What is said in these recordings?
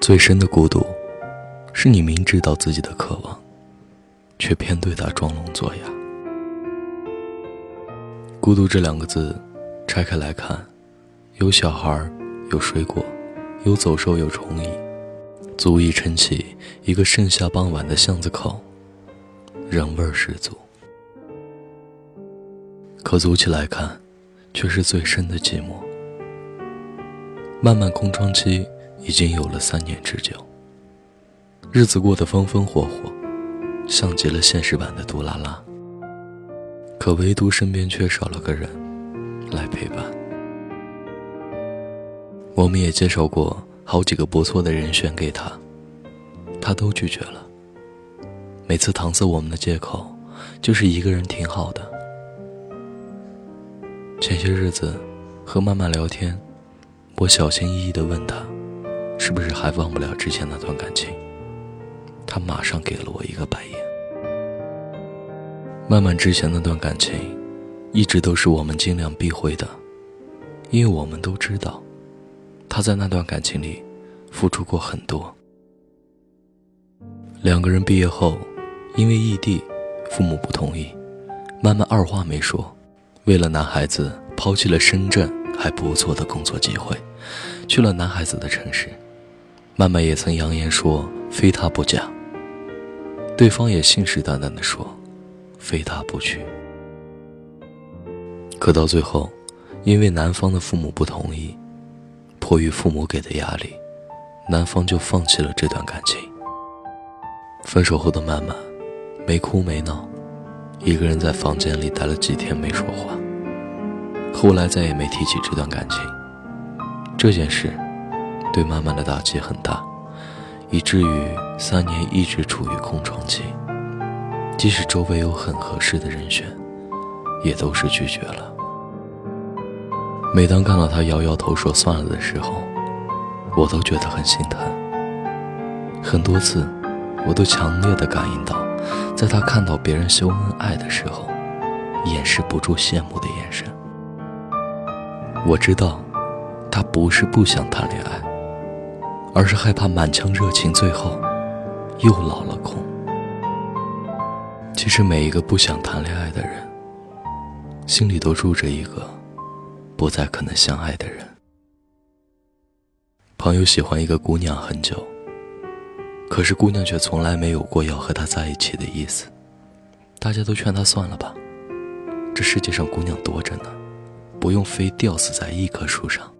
最深的孤独，是你明知道自己的渴望，却偏对它装聋作哑。孤独这两个字，拆开来看，有小孩，有水果，有走兽，有虫蚁，足以撑起一个盛夏傍晚的巷子口，人味儿十足。可组起来看，却是最深的寂寞。漫漫空窗期。已经有了三年之久，日子过得风风火火，像极了现实版的杜拉拉。可唯独身边缺少了个人来陪伴。我们也介绍过好几个不错的人选给他，他都拒绝了。每次搪塞我们的借口，就是一个人挺好的。前些日子和曼曼聊天，我小心翼翼地问他。是不是还忘不了之前那段感情？他马上给了我一个白眼。曼曼之前那段感情，一直都是我们尽量避讳的，因为我们都知道，他在那段感情里付出过很多。两个人毕业后，因为异地，父母不同意，曼曼二话没说，为了男孩子抛弃了深圳还不错的工作机会，去了男孩子的城市。曼曼也曾扬言说非他不嫁，对方也信誓旦旦地说非他不娶。可到最后，因为男方的父母不同意，迫于父母给的压力，男方就放弃了这段感情。分手后的曼曼，没哭没闹，一个人在房间里待了几天没说话。后来再也没提起这段感情。这件事。对曼曼的打击很大，以至于三年一直处于空窗期。即使周围有很合适的人选，也都是拒绝了。每当看到他摇摇头说算了的时候，我都觉得很心疼。很多次，我都强烈的感应到，在他看到别人秀恩爱的时候，掩饰不住羡慕的眼神。我知道，他不是不想谈恋爱。而是害怕满腔热情最后又落了空。其实每一个不想谈恋爱的人，心里都住着一个不再可能相爱的人。朋友喜欢一个姑娘很久，可是姑娘却从来没有过要和他在一起的意思。大家都劝他算了吧，这世界上姑娘多着呢，不用非吊死在一棵树上。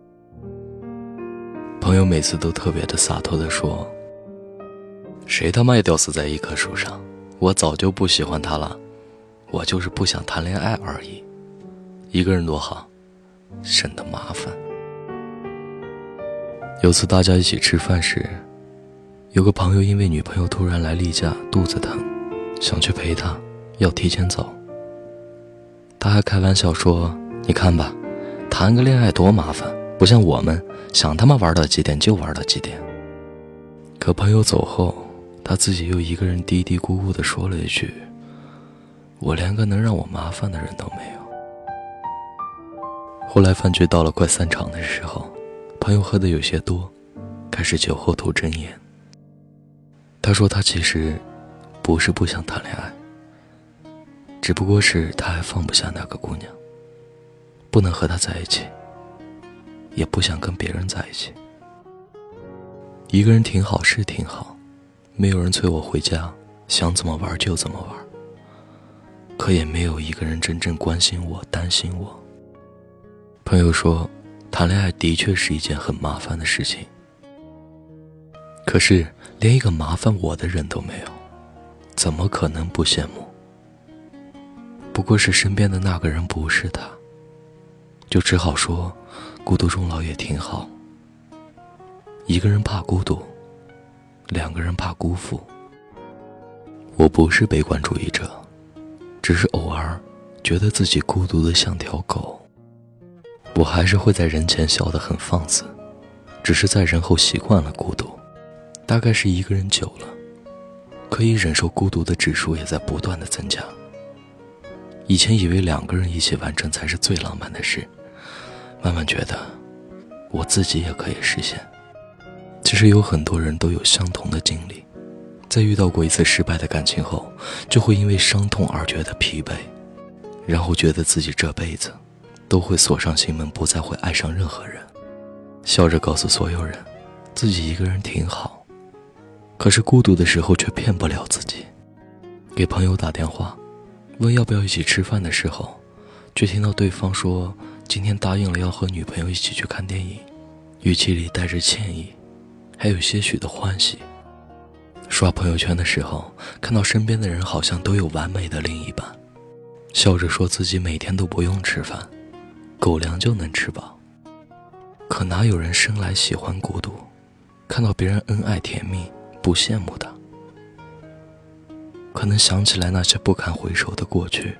朋友每次都特别的洒脱的说：“谁他妈也吊死在一棵树上？我早就不喜欢他了，我就是不想谈恋爱而已。一个人多好，省得麻烦。”有次大家一起吃饭时，有个朋友因为女朋友突然来例假，肚子疼，想去陪她，要提前走。他还开玩笑说：“你看吧，谈个恋爱多麻烦。”不像我们想他妈玩到几点就玩到几点。可朋友走后，他自己又一个人嘀嘀咕咕地说了一句：“我连个能让我麻烦的人都没有。”后来饭局到了快散场的时候，朋友喝的有些多，开始酒后吐真言。他说他其实不是不想谈恋爱，只不过是他还放不下那个姑娘，不能和她在一起。也不想跟别人在一起，一个人挺好是挺好，没有人催我回家，想怎么玩就怎么玩。可也没有一个人真正关心我、担心我。朋友说，谈恋爱的确是一件很麻烦的事情，可是连一个麻烦我的人都没有，怎么可能不羡慕？不过是身边的那个人不是他，就只好说。孤独终老也挺好。一个人怕孤独，两个人怕辜负。我不是悲观主义者，只是偶尔觉得自己孤独的像条狗。我还是会在人前笑得很放肆，只是在人后习惯了孤独。大概是一个人久了，可以忍受孤独的指数也在不断的增加。以前以为两个人一起完成才是最浪漫的事。慢慢觉得，我自己也可以实现。其实有很多人都有相同的经历，在遇到过一次失败的感情后，就会因为伤痛而觉得疲惫，然后觉得自己这辈子都会锁上心门，不再会爱上任何人，笑着告诉所有人，自己一个人挺好。可是孤独的时候却骗不了自己，给朋友打电话，问要不要一起吃饭的时候，却听到对方说今天答应了要和女朋友一起去看电影，语气里带着歉意。还有些许的欢喜。刷朋友圈的时候，看到身边的人好像都有完美的另一半，笑着说自己每天都不用吃饭，狗粮就能吃饱。可哪有人生来喜欢孤独？看到别人恩爱甜蜜，不羡慕的。可能想起来那些不堪回首的过去，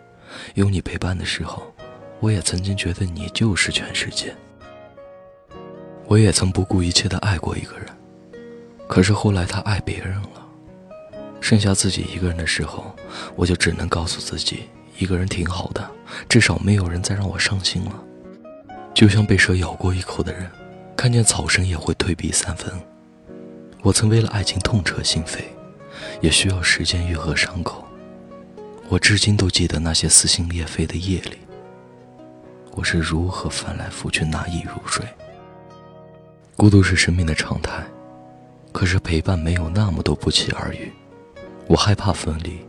有你陪伴的时候，我也曾经觉得你就是全世界。我也曾不顾一切的爱过一个人。可是后来他爱别人了，剩下自己一个人的时候，我就只能告诉自己，一个人挺好的，至少没有人再让我伤心了。就像被蛇咬过一口的人，看见草绳也会退避三分。我曾为了爱情痛彻心扉，也需要时间愈合伤口。我至今都记得那些撕心裂肺的夜里，我是如何翻来覆去难以入睡。孤独是生命的常态。可是陪伴没有那么多不期而遇，我害怕分离，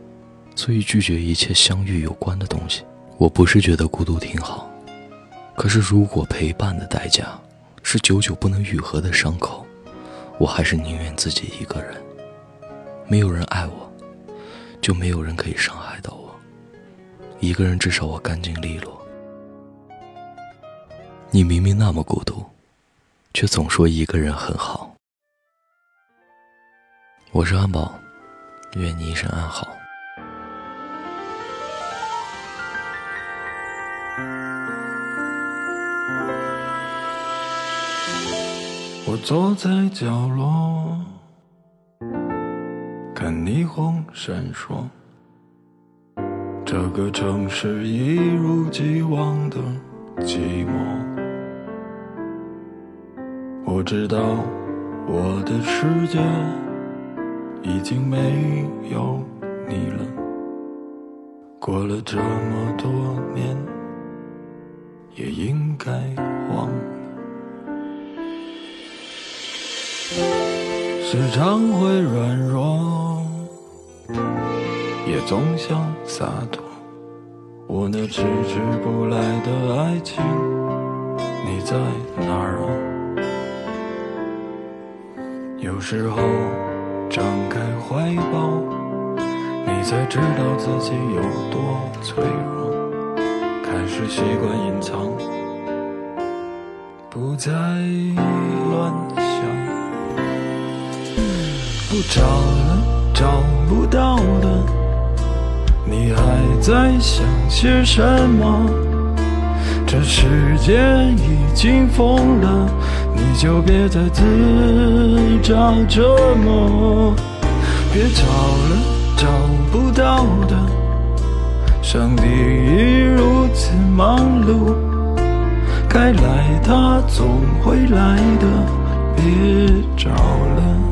所以拒绝一切相遇有关的东西。我不是觉得孤独挺好，可是如果陪伴的代价是久久不能愈合的伤口，我还是宁愿自己一个人。没有人爱我，就没有人可以伤害到我。一个人至少我干净利落。你明明那么孤独，却总说一个人很好。我是安宝，愿你一生安好。我坐在角落，看霓虹闪烁，这个城市一如既往的寂寞。我知道我的世界。已经没有你了，过了这么多年，也应该忘了。时常会软弱，也总想洒脱。我那迟迟不来的爱情，你在哪儿啊？有时候。张开怀抱，你才知道自己有多脆弱。开始习惯隐藏，不再乱想。不找了，找不到的，你还在想些什么？这世界已经疯了。你就别再自找折磨，别找了，找不到的。上帝已如此忙碌，该来他总会来的，别找了。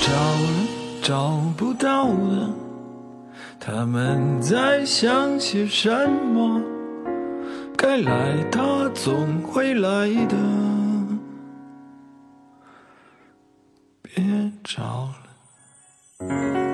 找了，找不到了，他们在想些什么？该来他总会来的，别找了。